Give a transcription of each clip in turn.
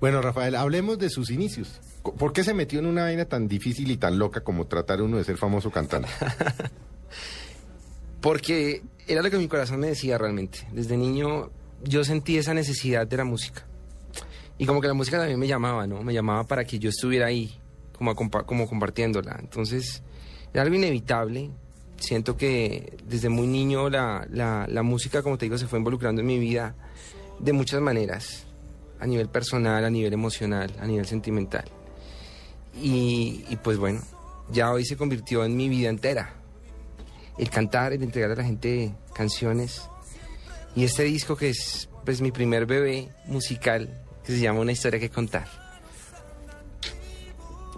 Bueno, Rafael, hablemos de sus inicios. ¿Por qué se metió en una vaina tan difícil y tan loca como tratar uno de ser famoso cantante? Porque era lo que mi corazón me decía realmente. Desde niño yo sentí esa necesidad de la música. Y como que la música también me llamaba, ¿no? Me llamaba para que yo estuviera ahí, como, como compartiéndola. Entonces, era algo inevitable. Siento que desde muy niño la, la, música, como te digo, se fue involucrando en mi vida de muchas maneras. A nivel personal, a nivel emocional, a nivel sentimental. Y, pues bueno, ya hoy se convirtió en mi vida entera. El cantar, el entregar a la gente canciones. Y este disco que es pues mi primer bebé musical que se llama Una historia que contar.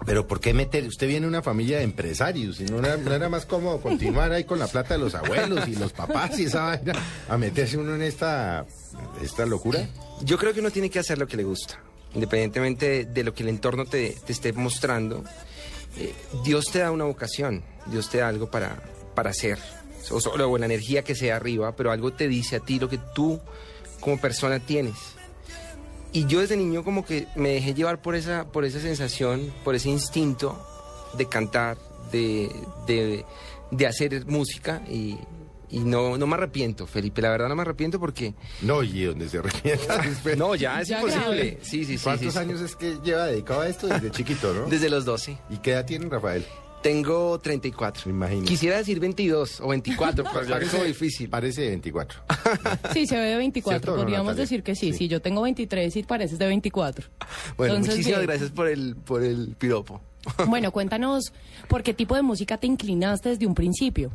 Pero ¿por qué meter? Usted viene de una familia de empresarios y no era, más cómodo continuar ahí con la plata de los abuelos y los papás y esa vaina a meterse uno en esta, esta locura. Yo creo que uno tiene que hacer lo que le gusta, independientemente de, lo que el entorno te, esté mostrando. Eh, Dios te da una vocación, Dios te da algo para, para hacer, o, o la energía que sea arriba, pero algo te dice a ti lo que tú como persona tienes. Y yo desde niño como que me dejé llevar por esa, por esa sensación, por ese instinto de cantar, de, de, hacer música y, no, no me arrepiento, Felipe, la verdad no me arrepiento porque... No, y donde se arrepienta. no, ya es imposible. Sí, sí, sí. ¿Cuántos años es que lleva dedicado a esto desde chiquito, no? Desde los 12. ¿Y qué edad tiene Rafael? Tengo 34. Imagínate. Quisiera decir 22 o 24, pero ya es difícil. Parece de 24. sí, se ve de 24. Podríamos decir que sí. sí. yo tengo 23 y pareces de 24. Bueno, muchísimas gracias por el, por el piropo. bueno, cuéntanos, ¿por qué tipo de música te inclinaste desde un principio?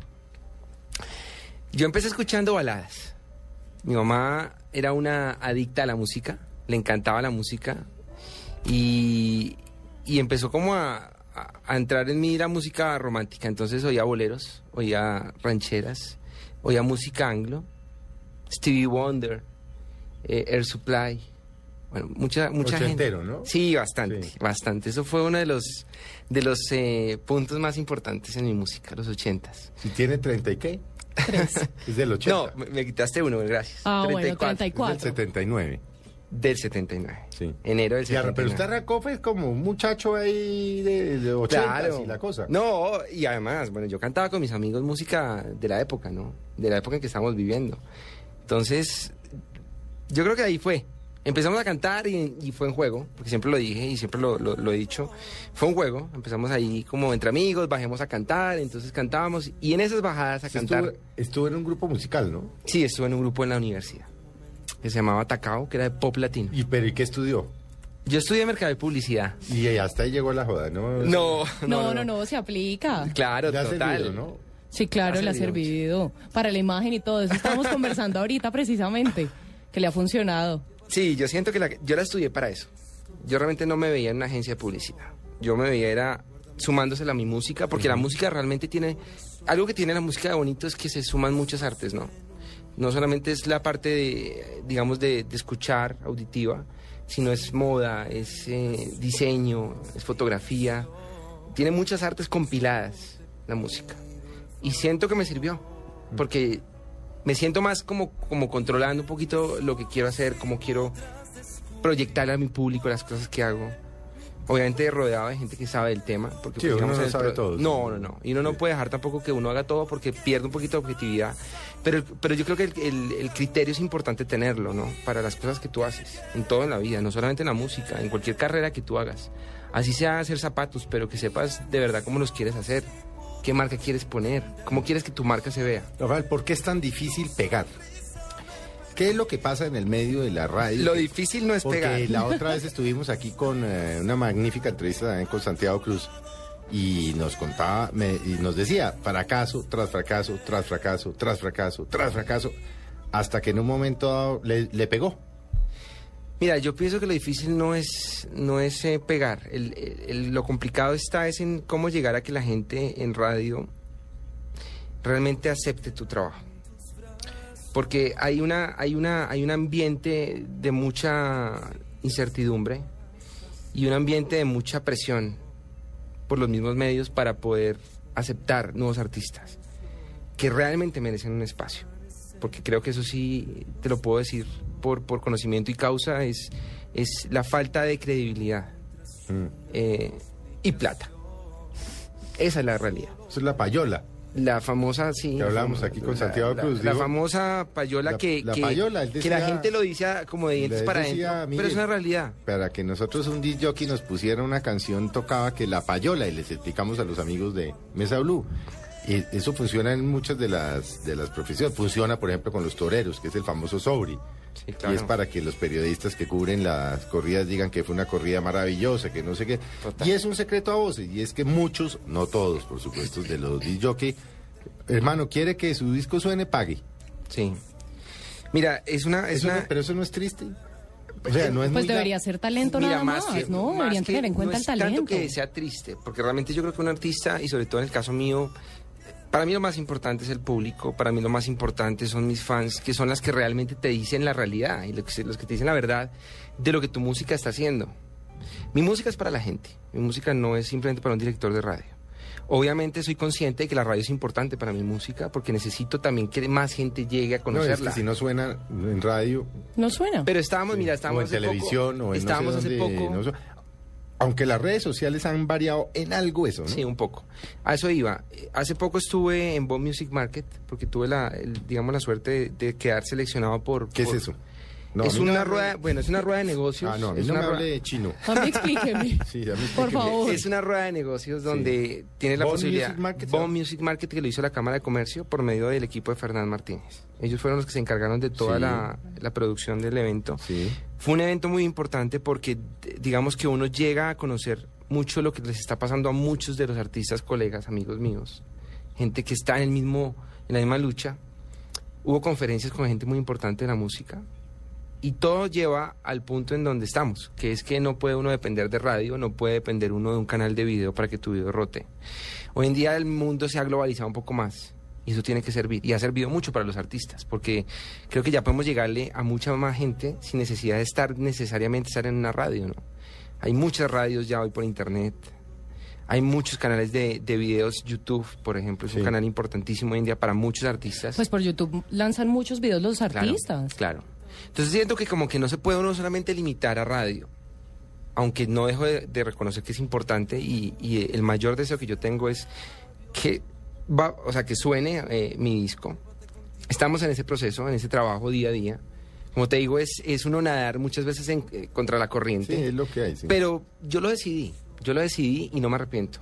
Yo empecé escuchando baladas. Mi mamá era una adicta a la música, le encantaba la música y, y empezó como a, a, entrar en mi la música romántica. Entonces oía boleros, oía rancheras, oía música anglo, Stevie Wonder, eh, Air Supply. Bueno, mucha, mucha gente. ¿no? Sí, bastante, bastante. Eso fue uno de los, de los eh, puntos más importantes en mi música, los ochentas. ¿Y tiene 30 y qué? es del 80. No, me, quitaste uno, gracias. Ah, 34. bueno, 34. del 79. Del 79. Sí. Enero del 79. pero usted arrancó pues como un muchacho ahí de, de 80 y la cosa. No, y además, bueno, yo cantaba con mis amigos música de la época, ¿no? De la época en que estamos viviendo. Entonces, yo creo que ahí fue. Empezamos a cantar y, fue en juego, porque siempre lo dije y siempre lo, lo, he dicho. Fue un juego, empezamos ahí como entre amigos, bajemos a cantar, entonces cantábamos y en esas bajadas a cantar... estuve en un grupo musical, ¿no? Sí, estuve en un grupo en la universidad que se llamaba Tacao, que era de pop latino. ¿Y pero qué estudió? Yo estudié mercado de publicidad. Y hasta ahí llegó la joda, ¿no? No, no, no, no, se aplica. Claro, total. ¿no? Sí, claro, le ha servido para la imagen y todo eso. Estamos conversando ahorita precisamente, que le ha funcionado. Sí, yo siento que la, yo la estudié para eso. Yo realmente no me veía en una agencia de publicidad. Yo me veía era sumándosela a mi música, porque la música realmente tiene... Algo que tiene la música de bonito es que se suman muchas artes, ¿no? no solamente es la parte de, digamos, de, escuchar auditiva, sino es moda, es eh, diseño, es fotografía. Tiene muchas artes compiladas la música. Y siento que me sirvió, porque me siento más como, como controlando un poquito lo que quiero hacer, cómo quiero proyectar a mi público las cosas que hago. Obviamente rodeado de gente que sabe del tema. Porque, sí, pues, uno no sabe todo. No, no, no. Y uno no puede dejar tampoco que uno haga todo porque pierde un poquito de objetividad. Pero, pero yo creo que el, criterio es importante tenerlo, ¿no? Para las cosas que tú haces, en todo en la vida, no solamente en la música, en cualquier carrera que tú hagas. Así sea hacer zapatos, pero que sepas de verdad cómo los quieres hacer, qué marca quieres poner, cómo quieres que tu marca se vea. Rafael, ¿por qué es tan difícil pegar? ¿Qué es lo que pasa en el medio de la radio? Lo difícil no es porque pegar. la otra vez estuvimos aquí con eh, una magnífica entrevista también con Santiago Cruz y nos contaba y nos decía fracaso tras fracaso, tras fracaso, tras fracaso, tras fracaso, hasta que en un momento le, pegó. Mira, yo pienso que lo difícil no es, no es eh, pegar. Lo complicado está es en cómo llegar a que la gente en radio realmente acepte tu trabajo. Porque hay una, hay una, hay un ambiente de mucha incertidumbre y un ambiente de mucha presión por los mismos medios para poder aceptar nuevos artistas que realmente merecen un espacio. Porque creo que eso sí te lo puedo decir por, por conocimiento y causa, es, es la falta de credibilidad Mm. eh, y plata. Esa es la realidad. Eso es la payola. La famosa, sí. Que hablábamos aquí con la- Santiago la- Cruz, La, famosa payola La- que, la que, payola, él que la gente lo dice como de dientes para adentro. Pero es una realidad. Para que nosotros un jockey nos pusiera una canción tocaba que la payola y les explicamos a los amigos de Mesa Blue. Y eso funciona en muchas de las de las profesiones. Funciona, por ejemplo, con los toreros, que es el famoso sobri. Sí, claro. Y es para que los periodistas que cubren las corridas digan que fue una corrida maravillosa, que no sé qué. Total. Y es un secreto a voces. Y es que muchos, no todos, por supuesto, de los disc hermano, quiere que su disco suene, pague. Sí. Mira, es una... Es Eso una no- pero eso no es triste. O sea, no es Pues muy debería ser talento Mira, nada más, que- ¿no? más Deberían tener en cuenta no el es talento. tanto que sea triste, porque realmente yo creo que un artista, y sobre todo en el caso mío, para mí lo más importante es el público, para mí lo más importante son mis fans, que son las que realmente te dicen la realidad y los que, los que te dicen la verdad de lo que tu música está haciendo. Mi música es para la gente, mi música no es simplemente para un director de radio. Obviamente soy consciente de que la radio es importante para mi música porque necesito también que más gente llegue a No, es conocerla. que si no suena en radio, No suena. Pero estábamos, mira, o estábamos en hace poco- televisión, o en estábamos no sé hace dónde, poco... no aunque las redes sociales han variado en algo eso, ¿no? Sí, un poco. A eso iba. Eh, Hace poco estuve en Bomb Music Market porque tuve la, el- digamos, la suerte de, de quedar seleccionado por... ¿Qué es eso? No, es no una me- rueda, bueno, es una rueda de negocios. Ah, no, es no me una rueda- hable de chino. A mí explíqueme. Sí, a mí Por favor. Es una rueda de negocios donde tiene la Bomb posibilidad. Music Market, ¿sabes? Music Market que lo hizo la Cámara de Comercio por medio del equipo de Fernán Martínez. Ellos fueron los que se encargaron de toda Sí. la, la producción del evento. Sí. Fue un evento muy importante porque digamos que uno llega a conocer mucho lo que les está pasando a muchos de los artistas, colegas, amigos míos, gente que está en el mismo, en la misma lucha. Hubo conferencias con gente muy importante de la música y todo lleva al punto en donde estamos, que es que no puede uno depender de radio, no puede depender uno de un canal de video para que tu video rote. Hoy en día el mundo se ha globalizado un poco más y eso tiene que servir y ha servido mucho para los artistas porque creo que ya podemos llegarle a mucha más gente sin necesidad de estar necesariamente estar en una radio, ¿no? Hay muchas radios ya hoy por internet. Hay muchos canales de, de videos, YouTube, por ejemplo, es un canal importantísimo hoy en día para muchos artistas. Pues por YouTube lanzan muchos videos los Claro, artistas. Claro. Entonces siento que como que no se puede uno solamente limitar a radio, aunque no dejo de, de reconocer que es importante y, y el mayor deseo que yo tengo es que va, o sea, que suene eh, mi disco. Estamos en ese proceso, en ese trabajo día a día. Como te digo, es, es uno nadar muchas veces en- eh, contra la Sí, corriente. es lo que hay. sí. Pero yo lo decidí, yo lo decidí y no me arrepiento.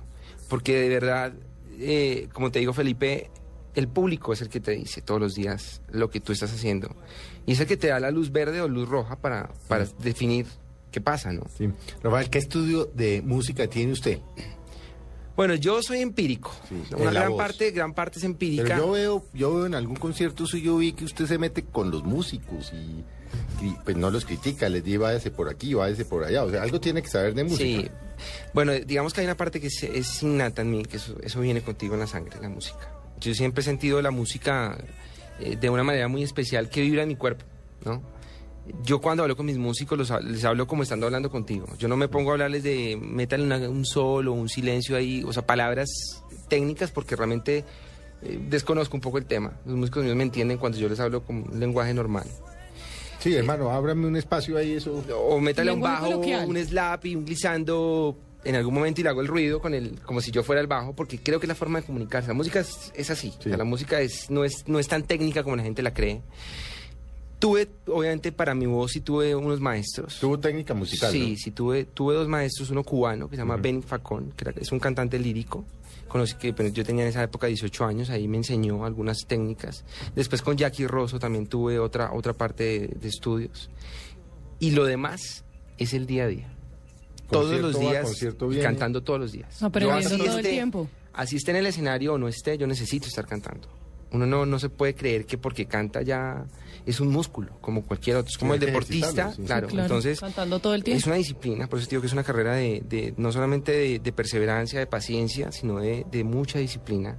Porque de verdad, eh, como te digo Felipe, el público es el que te dice todos los días lo que tú estás haciendo. Y es el que te da la luz verde o luz roja para, para definir qué pasa, ¿no? Sí. Rafael, ¿qué estudio de música tiene usted? Bueno, yo soy empírico. Sí, Una gran voz. parte, gran parte es empírica. Pero yo veo, yo veo en algún concierto suyo vi que usted se mete con los músicos y, y, pues no los critica, les dice váyase por aquí, váyase por allá. O sea, algo tiene que saber de música. Sí. Bueno, digamos que hay una parte que es, es innata en mí, que eso, eso viene contigo en la sangre, la música. Yo siempre he sentido la música eh, de una manera muy especial que vibra en mi cuerpo, ¿no? Yo cuando hablo con mis músicos los les hablo como estando hablando contigo. Yo no me pongo a hablarles de métale una- un sol o un silencio ahí, o sea, palabras técnicas porque realmente eh, desconozco un poco el tema. Los músicos míos me entienden cuando yo les hablo con un lenguaje normal. Sí, hermano, ábrame un espacio ahí, eso. O métale un bajo, coloquial. un slap y un glissando en algún momento y le hago el ruido con el, como si yo fuera el bajo, porque creo que es la forma de comunicarse. La música es, es así. O sea, la música es, no, es, no es tan técnica como la gente la cree. Tuve, obviamente, para mi voz sí tuve unos maestros. Tuvo técnica musical. Sí, ¿no? sí, tuve, tuve dos maestros, uno cubano que se llama Ben Facón, que era- es un cantante lírico, con los que pero yo tenía en esa época 18 años, ahí me enseñó algunas técnicas. Después con Jackie Rosso también tuve otra, otra parte de, de estudios. Y lo demás es el día a día. Todos los días, y cantando todos los días. Aprendiendo Yo así todo el esté- tiempo. Así esté en el escenario o no esté, yo necesito estar cantando. Uno no, no se puede creer que porque canta ya es un músculo, como cualquier otro. Es como Sí, el deportista, sí. claro. Claro, Entonces, cantando todo el tiempo. es una disciplina, por eso te digo que es una carrera de, de- no solamente de, de perseverancia, de paciencia, sino de, de mucha disciplina.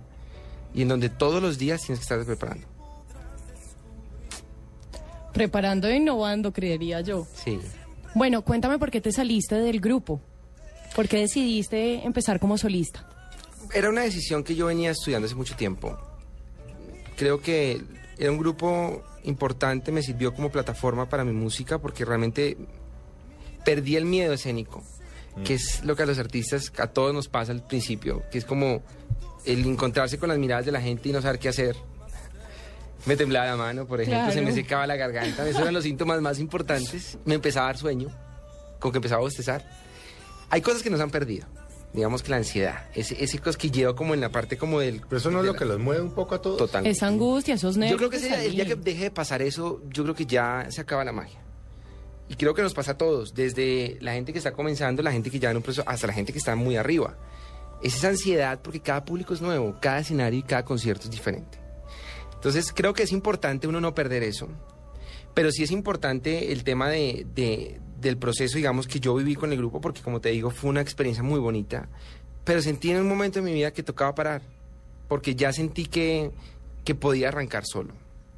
Y en donde todos los días tienes que estar preparando. Preparando e innovando, creería yo. Sí. Bueno, cuéntame por qué te saliste del grupo. ¿Por qué decidiste empezar como solista? Era una decisión que yo venía estudiando hace mucho tiempo. Creo que era un grupo importante, me sirvió como plataforma para mi música porque realmente perdí el miedo escénico, que es lo que a los artistas, a todos nos pasa al principio, que es como el encontrarse con las miradas de la gente y no saber qué hacer. Me temblaba la mano, por ejemplo, se me secaba la garganta, esos eran los síntomas más importantes. Me empezaba a dar sueño, con que empezaba a bostezar. Hay cosas que nos han perdido. Digamos que la ansiedad, ese, ese cosquilleo como en la parte como del... Pero eso no es lo la- que los mueve un poco a todos. Total. Esa angustia, esos nervios. Yo creo que ese el día que deje de pasar eso, yo creo que ya se acaba la magia. Y creo que nos pasa a todos, desde la gente que está comenzando, la gente que ya en un proceso, hasta la gente que está muy arriba. Es esa ansiedad porque cada público es nuevo, cada escenario y cada concierto es diferente. Entonces creo que es importante uno no perder eso, pero sí es importante el tema de, de- del proceso, digamos, que yo viví con el grupo, porque como te digo, fue una experiencia muy bonita, pero sentí en un momento de mi vida que tocaba parar, porque ya sentí que, que podía arrancar solo.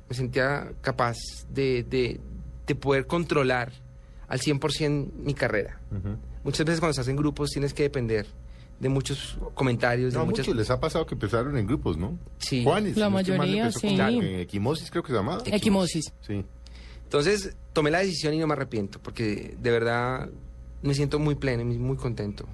Me sentía capaz de, de- de poder controlar al 100% mi carrera. Muchas veces cuando estás en grupos tienes que depender de muchos comentarios, de No, a muchas... muchos les ha pasado que empezaron en grupos, ¿no? Sí. Juanes, La mayoría, empezó sí. con- en Equimosis creo que se llamaba. Equimosis. Sí. Entonces tomé la decisión y no me arrepiento, porque de verdad me siento muy pleno y muy contento.